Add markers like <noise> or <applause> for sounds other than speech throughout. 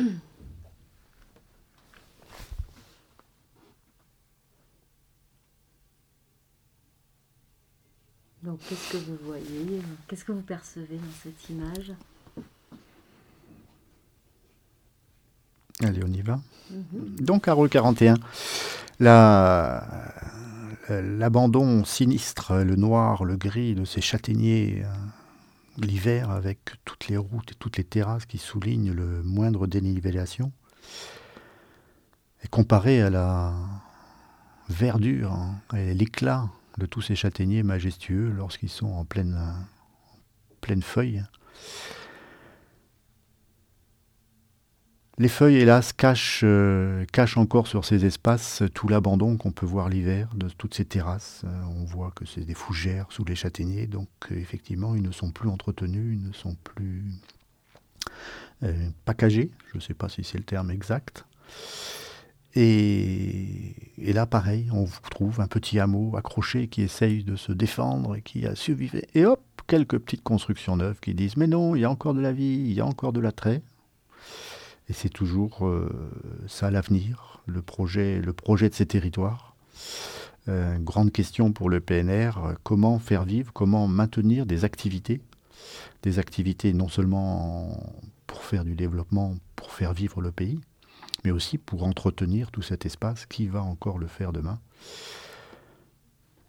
<coughs> Donc, qu'est-ce que vous voyez Qu'est-ce que vous percevez dans cette image Allez, on y va. Mhm. Donc, à rôle 41, l'abandon sinistre, le noir, le gris de ces châtaigniers, euh, l'hiver avec toutes les routes et toutes les terrasses qui soulignent le moindre dénivellation, est comparé à la verdure hein, et l'éclat de tous ces châtaigniers majestueux lorsqu'ils sont en pleine, pleine feuille. Les feuilles, hélas, euh, cachent, encore sur ces espaces tout l'abandon qu'on peut voir l'hiver de toutes ces terrasses. Euh, on voit que c'est des fougères sous les châtaigniers, donc euh, effectivement, ils ne sont plus entretenus, ils ne sont plus packagés, je ne sais pas si c'est le terme exact. Et, là, pareil, on trouve un petit hameau accroché qui essaye de se défendre et qui a survécu. Et hop, quelques petites constructions neuves qui disent Mais non, il y a encore de la vie, il y a encore de l'attrait. Et c'est toujours euh, ça l'avenir, le projet, de ces territoires. Euh, grande question pour le PNR comment faire vivre, comment maintenir des activités Des activités non seulement pour faire du développement, pour faire vivre le pays, mais aussi pour entretenir tout cet espace. Qui va encore le faire demain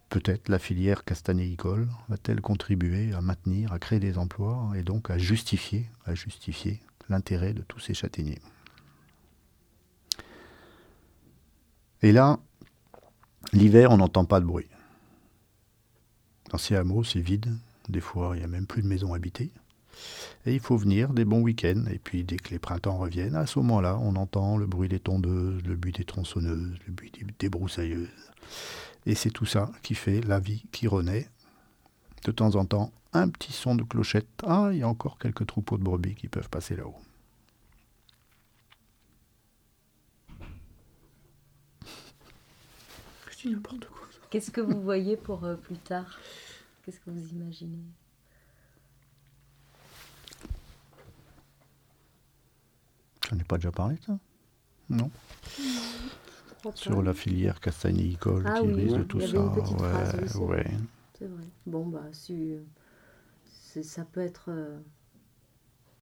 Peut-être la filière castanéicole va-t-elle contribuer à maintenir, à créer des emplois et donc à justifier, à justifier l'intérêt de tous ces châtaigniers. Et là, l'hiver, on n'entend pas de bruit. Dans ces hameaux, c'est vide. Des fois, il n'y a même plus de maisons habitées. Et il faut venir des bons week-ends. Et puis, dès que les printemps reviennent, à ce moment-là, on entend le bruit des tondeuses, le bruit des tronçonneuses, le bruit des broussailleuses. Et c'est tout ça qui fait la vie qui renaît. De temps en temps, un petit son de clochette. Ah, il y a encore quelques troupeaux de brebis qui peuvent passer là-haut. Qu'est-ce que vous voyez pour euh, plus tard? Qu'est-ce que vous imaginez? J'en ai pas déjà parlé, ça? Non Sur la filière castagnicole ah, qui oui, de tout ça. ouais, ouais. C'est vrai. Bon, bah, si, ça peut être euh,